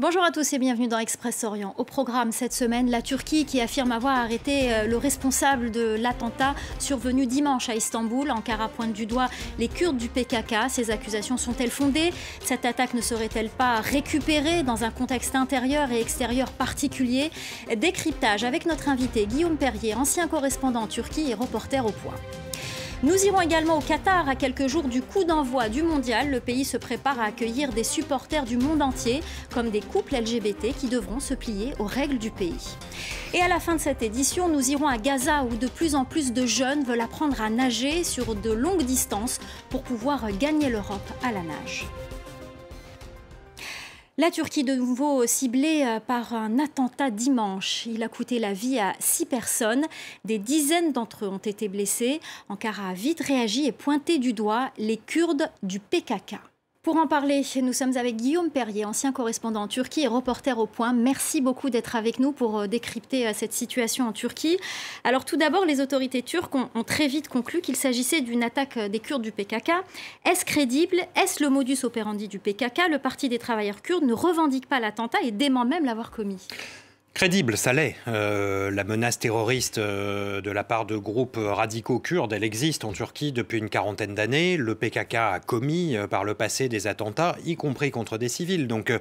Bonjour à tous et bienvenue dans Express Orient. Au programme cette semaine, la Turquie qui affirme avoir arrêté euh, le responsable de l'attentat survenu dimanche à Istanbul. Ankara pointe du doigt les Kurdes du PKK. Ces accusations sont-elles fondées? Cette attaque ne serait-elle pas récupérée dans un contexte intérieur et extérieur particulier? Décryptage avec notre invité Guillaume Perrier, ancien correspondant en Turquie et reporter au point. Nous irons également au Qatar à quelques jours du coup d'envoi du mondial. Le pays se prépare à accueillir des supporters du monde entier, comme des couples LGBT qui devront se plier aux règles du pays. Et à la fin de cette édition, nous irons à Gaza où de plus en plus de jeunes veulent apprendre à nager sur de longues distances pour pouvoir gagner l'Europe à la nage. La Turquie de nouveau ciblée euh, par un attentat dimanche. Il a coûté la vie à six personnes. Des dizaines d'entre eux ont été blessés. Ankara a vite réagi et pointé du doigt les Kurdes du PKK. Pour en parler, nous sommes avec Guillaume Perrier, ancien correspondant en Turquie et reporter au point. Merci beaucoup d'être avec nous pour euh, décrypter euh, cette situation en Turquie. Alors tout d'abord, les autorités turques ont, très vite conclu qu'il s'agissait d'une attaque euh, des Kurdes du PKK. Est-ce crédible? Est-ce le modus operandi du PKK Le Parti des travailleurs kurdes ne revendique pas l'attentat et dément même l'avoir commis. Crédible, ça l'est. Euh, la menace terroriste euh, de la part de groupes radicaux kurdes, elle existe en Turquie depuis une quarantaine d'années. Le PKK a commis euh, par le passé des attentats, y compris contre des civils. Donc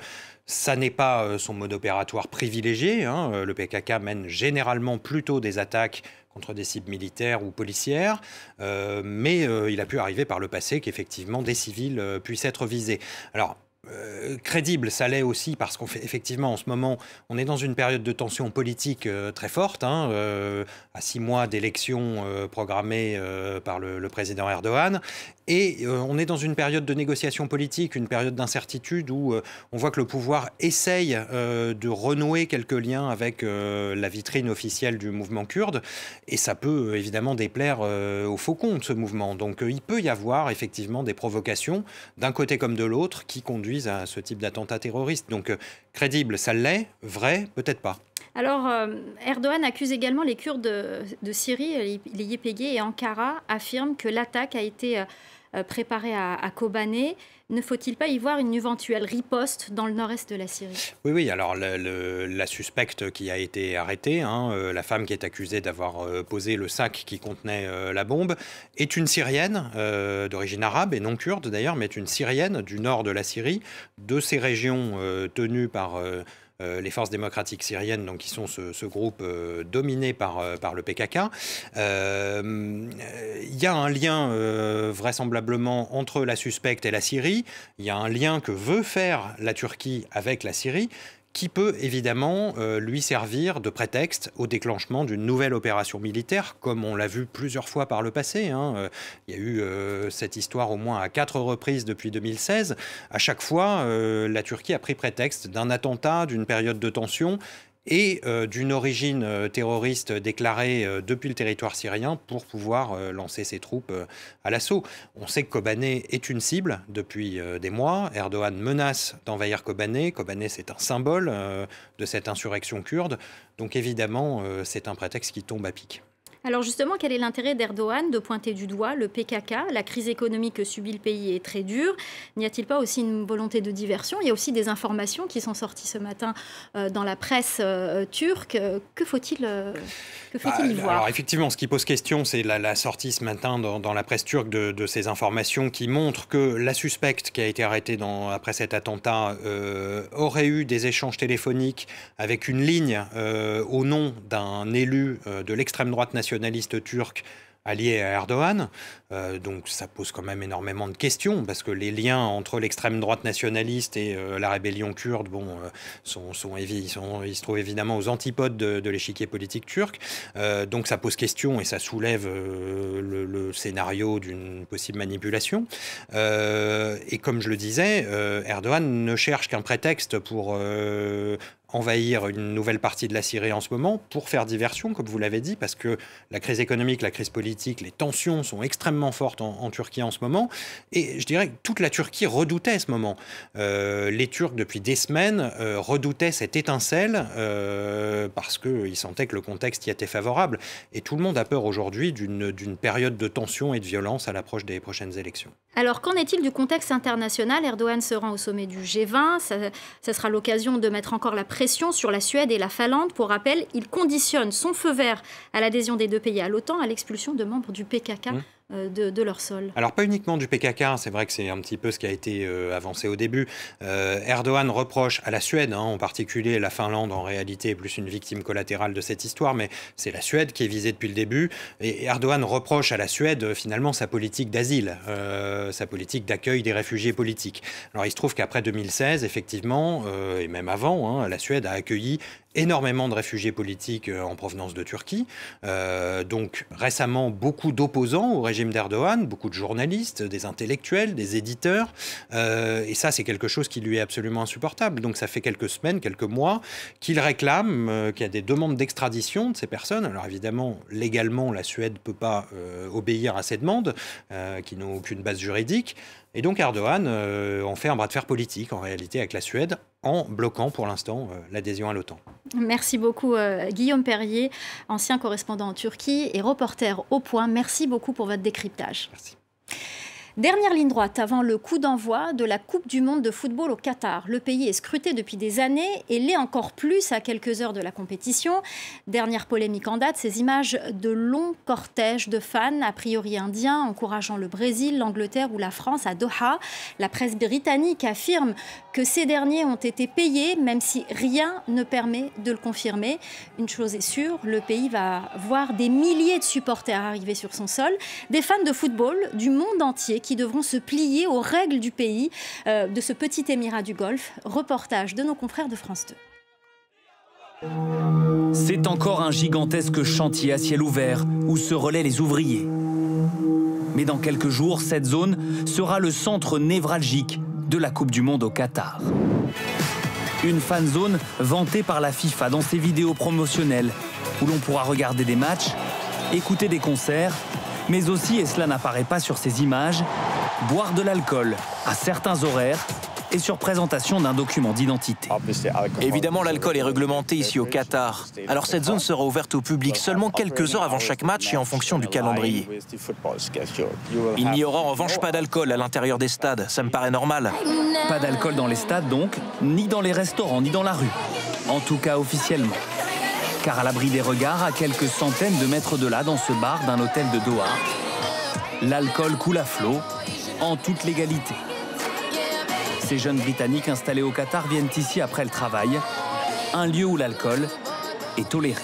ça n'est pas son mode opératoire privilégié. Hein. Le PKK mène généralement plutôt des attaques contre des cibles militaires ou policières, mais il a pu arriver par le passé qu'effectivement des civils puissent être visés. Alors, euh, crédible, ça l'est aussi parce qu'on fait effectivement en ce moment, on est dans une période de tension politique euh, très forte, hein, euh, à six mois d'élections programmées par le, président Erdogan, et on est dans une période de négociation politique, une période d'incertitude où on voit que le pouvoir essaye de renouer quelques liens avec la vitrine officielle du mouvement kurde, et ça peut évidemment déplaire au faucon de ce mouvement. Donc il peut y avoir effectivement des provocations d'un côté comme de l'autre qui conduisent à ce type d'attentat terroriste. Donc euh, crédible, ça l'est, vrai, peut-être pas. Alors, euh, Erdogan accuse également les Kurdes de, Syrie, les YPG et Ankara affirment que l'attaque a été euh, préparée à, Kobané ne faut-il pas y voir une éventuelle riposte dans le nord-est de la Syrie? Oui, oui. Alors, la suspecte qui a été arrêtée, hein, euh, la femme qui est accusée d'avoir euh, posé le sac qui contenait la bombe, est une Syrienne d'origine arabe et non kurde d'ailleurs, mais est une Syrienne du nord de la Syrie, de ces régions tenues par euh, les forces démocratiques syriennes, donc qui sont ce, groupe euh, dominé par, euh, par le PKK. Il y a un lien vraisemblablement entre la suspecte et la Syrie. Il y a un lien que veut faire la Turquie avec la Syrie qui peut évidemment euh, lui servir de prétexte au déclenchement d'une nouvelle opération militaire, comme on l'a vu plusieurs fois par le passé. Hein. Euh, il y a eu euh, cette histoire au moins à quatre reprises depuis 2016. À chaque fois, la Turquie a pris prétexte d'un attentat, d'une période de tension, et euh, d'une origine euh, terroriste déclarée euh, depuis le territoire syrien pour pouvoir lancer ses troupes à l'assaut. On sait que Kobané est une cible depuis des mois. Erdogan menace d'envahir Kobané. Kobané, c'est un symbole de cette insurrection kurde. Donc évidemment, c'est un prétexte qui tombe à pic. Alors justement, quel est l'intérêt d'Erdogan de pointer du doigt le PKK La crise économique que subit le pays est très dure. N'y a-t-il pas aussi une volonté de diversion? Il y a aussi des informations qui sont sorties ce matin euh, dans la presse euh, turque. Que faut-il euh, bah, y voir? Alors effectivement, ce qui pose question, c'est la, sortie ce matin dans, la presse turque de, ces informations qui montrent que la suspecte qui a été arrêtée dans, après cet attentat aurait eu des échanges téléphoniques avec une ligne au nom d'un élu de l'extrême droite nationale nationaliste turc allié à Erdogan. Euh, donc ça pose quand même énormément de questions, parce que les liens entre l'extrême droite nationaliste et euh, la rébellion kurde bon, euh, sont, ils, se trouvent évidemment aux antipodes de, l'échiquier politique turc. donc ça pose question et ça soulève le, scénario d'une possible manipulation. et comme je le disais, Erdogan ne cherche qu'un prétexte pour envahir une nouvelle partie de la Syrie en ce moment pour faire diversion, comme vous l'avez dit, parce que la crise économique, la crise politique, les tensions sont extrêmement fortes en, Turquie en ce moment. Et je dirais que toute la Turquie redoutait ce moment. Euh, les Turcs, depuis des semaines, euh, redoutaient cette étincelle euh, parce qu'ils sentaient que le contexte y était favorable. Et tout le monde a peur aujourd'hui d'une période de tension et de violence à l'approche des prochaines élections. Alors, qu'en est-il du contexte international? Erdogan se rend au sommet du G20. Ça, ça sera l'occasion de mettre encore la pression sur la Suède et la Finlande. Pour rappel, il conditionne son feu vert à l'adhésion des deux pays à l'OTAN à l'expulsion de membres du PKK. Euh, de, leur sol. Alors pas uniquement du PKK, c'est vrai que c'est un petit peu ce qui a été euh, avancé au début. Euh, Erdogan reproche à la Suède, hein, en particulier la Finlande en réalité est plus une victime collatérale de cette histoire, mais c'est la Suède qui est visée depuis le début. Et Erdogan reproche à la Suède finalement sa politique d'asile, sa politique d'accueil des réfugiés politiques. Alors il se trouve qu'après 2016, effectivement, et même avant, hein, la Suède a accueilli énormément de réfugiés politiques en provenance de Turquie. donc récemment, beaucoup d'opposants au régime d'Erdogan, beaucoup de journalistes, des intellectuels, des éditeurs. Euh, et ça, c'est quelque chose qui lui est absolument insupportable. Donc ça fait quelques semaines, quelques mois qu'il réclame euh, qu'il y a des demandes d'extradition de ces personnes. Alors évidemment, légalement, la Suède ne peut pas euh, obéir à ces demandes qui n'ont aucune base juridique. Et donc Erdogan en fait un bras de fer politique en réalité avec la Suède en bloquant pour l'instant l'adhésion à l'OTAN. Merci beaucoup euh, Guillaume Perrier, ancien correspondant en Turquie et reporter au point. Merci beaucoup pour votre décryptage. Merci. Dernière ligne droite avant le coup d'envoi de la Coupe du Monde de football au Qatar. Le pays est scruté depuis des années et l'est encore plus à quelques heures de la compétition. Dernière polémique en date, ces images de longs cortèges de fans, a priori indiens, encourageant le Brésil, l'Angleterre ou la France à Doha. La presse britannique affirme que ces derniers ont été payés, même si rien ne permet de le confirmer. Une chose est sûre, le pays va voir des milliers de supporters arriver sur son sol, des fans de football du monde entier qui devront se plier aux règles du pays, euh, de ce petit émirat du Golfe. Reportage de nos confrères de France 2. C'est encore un gigantesque chantier à ciel ouvert où se relaient les ouvriers. Mais dans quelques jours, cette zone sera le centre névralgique de la Coupe du Monde au Qatar. Une fan zone vantée par la FIFA dans ses vidéos promotionnelles, où l'on pourra regarder des matchs, écouter des concerts mais aussi, et cela n'apparaît pas sur ces images, boire de l'alcool à certains horaires et sur présentation d'un document d'identité. Évidemment, l'alcool est réglementé ici au Qatar. Alors cette zone sera ouverte au public seulement quelques heures avant chaque match et en fonction du calendrier. Il n'y aura en revanche pas d'alcool à l'intérieur des stades, ça me paraît normal. Pas d'alcool dans les stades donc, ni dans les restaurants, ni dans la rue. En tout cas officiellement car à l'abri des regards, à quelques centaines de mètres de là, dans ce bar d'un hôtel de Doha, l'alcool coule à flot, en toute légalité. Ces jeunes Britanniques installés au Qatar viennent ici après le travail, un lieu où l'alcool est toléré.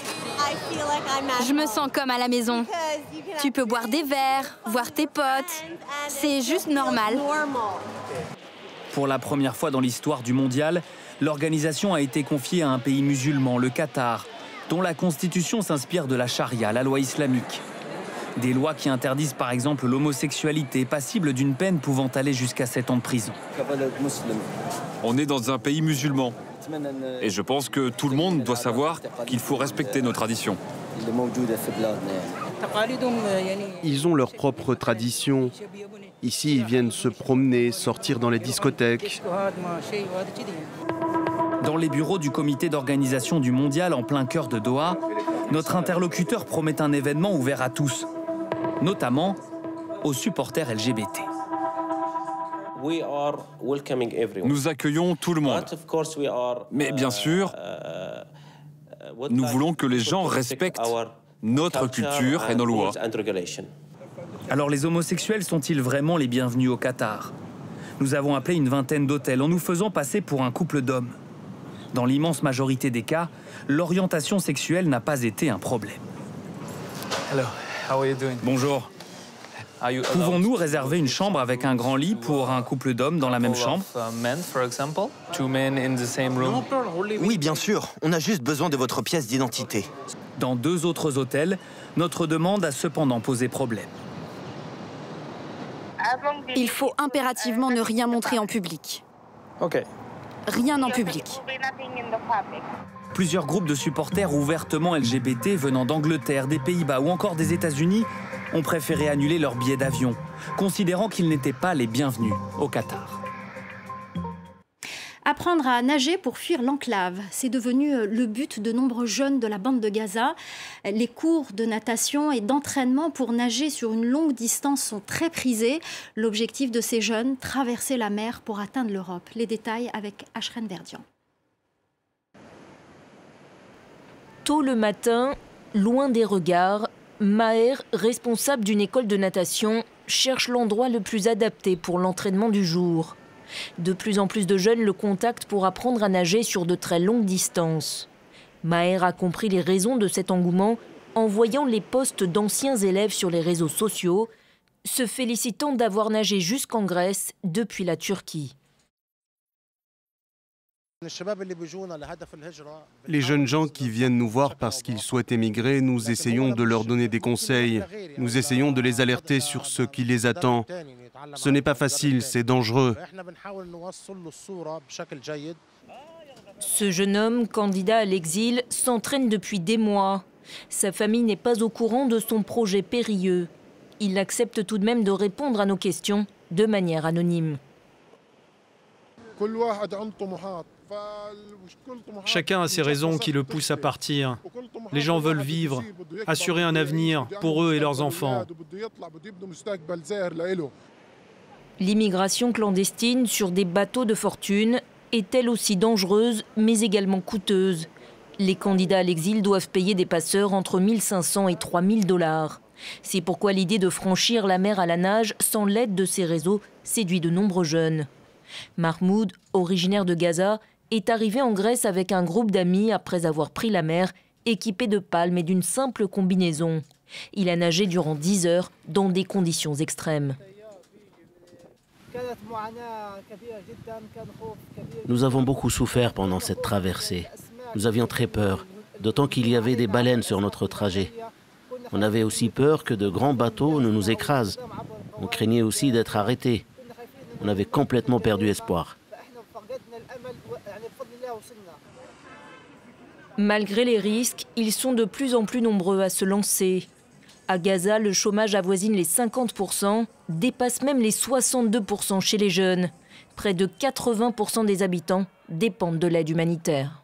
Je me sens comme à la maison. Tu peux boire des verres, voir tes potes. C'est juste normal. Pour la première fois dans l'histoire du mondial, l'organisation a été confiée à un pays musulman, le Qatar, dont la constitution s'inspire de la charia, la loi islamique. Des lois qui interdisent par exemple l'homosexualité, passible d'une peine pouvant aller jusqu'à 7 ans de prison. On est dans un pays musulman. Et je pense que tout le monde doit savoir qu'il faut respecter nos traditions. Ils ont leurs propres traditions. Ici, ils viennent se promener, sortir dans les discothèques. Dans les bureaux du comité d'organisation du mondial en plein cœur de Doha, notre interlocuteur promet un événement ouvert à tous, notamment aux supporters LGBT. Nous accueillons tout le monde. Mais bien sûr, nous voulons que les gens respectent notre culture et nos lois. Alors les homosexuels sont-ils vraiment les bienvenus au Qatar? Nous avons appelé une vingtaine d'hôtels en nous faisant passer pour un couple d'hommes. Dans l'immense majorité des cas, l'orientation sexuelle n'a pas été un problème. Bonjour. Pouvons-nous réserver une chambre avec un grand lit pour un couple d'hommes dans la même chambre? uh, Oui, bien sûr. On a juste besoin de votre pièce d'identité. Dans deux autres hôtels, notre demande a cependant posé problème. Il faut impérativement ne rien montrer en public. Rien en public. Plusieurs groupes de supporters ouvertement LGBT venant d'Angleterre, des Pays-Bas ou encore des États-Unis ont préféré annuler leur billets d'avion, considérant qu'ils n'étaient pas les bienvenus au Qatar. Apprendre à nager pour fuir l'enclave, c'est devenu euh, le but de nombreux jeunes de la bande de Gaza. Les cours de natation et d'entraînement pour nager sur une longue distance sont très prisés. L'objectif de ces jeunes, traverser la mer pour atteindre l'Europe. Les détails avec Ashren Verdian. Tôt le matin, loin des regards, Maher, responsable d'une école de natation, cherche l'endroit le plus adapté pour l'entraînement du jour. De plus en plus de jeunes le contactent pour apprendre à nager sur de très longues distances. Maher a compris les raisons de cet engouement en voyant les posts d'anciens élèves sur les réseaux sociaux, se félicitant d'avoir nagé jusqu'en Grèce depuis la Turquie. Les jeunes gens qui viennent nous voir parce qu'ils souhaitent émigrer, nous essayons de leur donner des conseils, nous essayons de les alerter sur ce qui les attend. Ce n'est pas facile, c'est dangereux. Ce jeune homme, candidat à l'exil, s'entraîne depuis des mois. Sa famille n'est pas au courant de son projet périlleux. Il accepte tout de même de répondre à nos questions de manière anonyme. Chacun a ses raisons qui le poussent à partir. Les gens veulent vivre, assurer un avenir pour eux et leurs enfants. L'immigration clandestine sur des bateaux de fortune est elle aussi dangereuse, mais également coûteuse? Les candidats à l'exil doivent payer des passeurs entre 1500 et 3000 dollars. C'est pourquoi l'idée de franchir la mer à la nage sans l'aide de ces réseaux séduit de nombreux jeunes. Mahmoud, originaire de Gaza, est arrivé en Grèce avec un groupe d'amis après avoir pris la mer, équipé de palmes et d'une simple combinaison. Il a nagé durant 10 heures dans des conditions extrêmes. Nous avons beaucoup souffert pendant cette traversée. Nous avions très peur, d'autant qu'il y avait des baleines sur notre trajet. On avait aussi peur que de grands bateaux ne nous écrasent. On craignait aussi d'être arrêtés. On avait complètement perdu espoir. Malgré les risques, ils sont de plus en plus nombreux à se lancer. À Gaza, le chômage avoisine les 50%, dépasse même les 62% chez les jeunes. Près de 80% des habitants dépendent de l'aide humanitaire.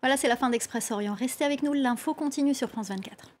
Voilà, c'est la fin d'Express Orient. Restez avec nous, l'info continue sur France 24.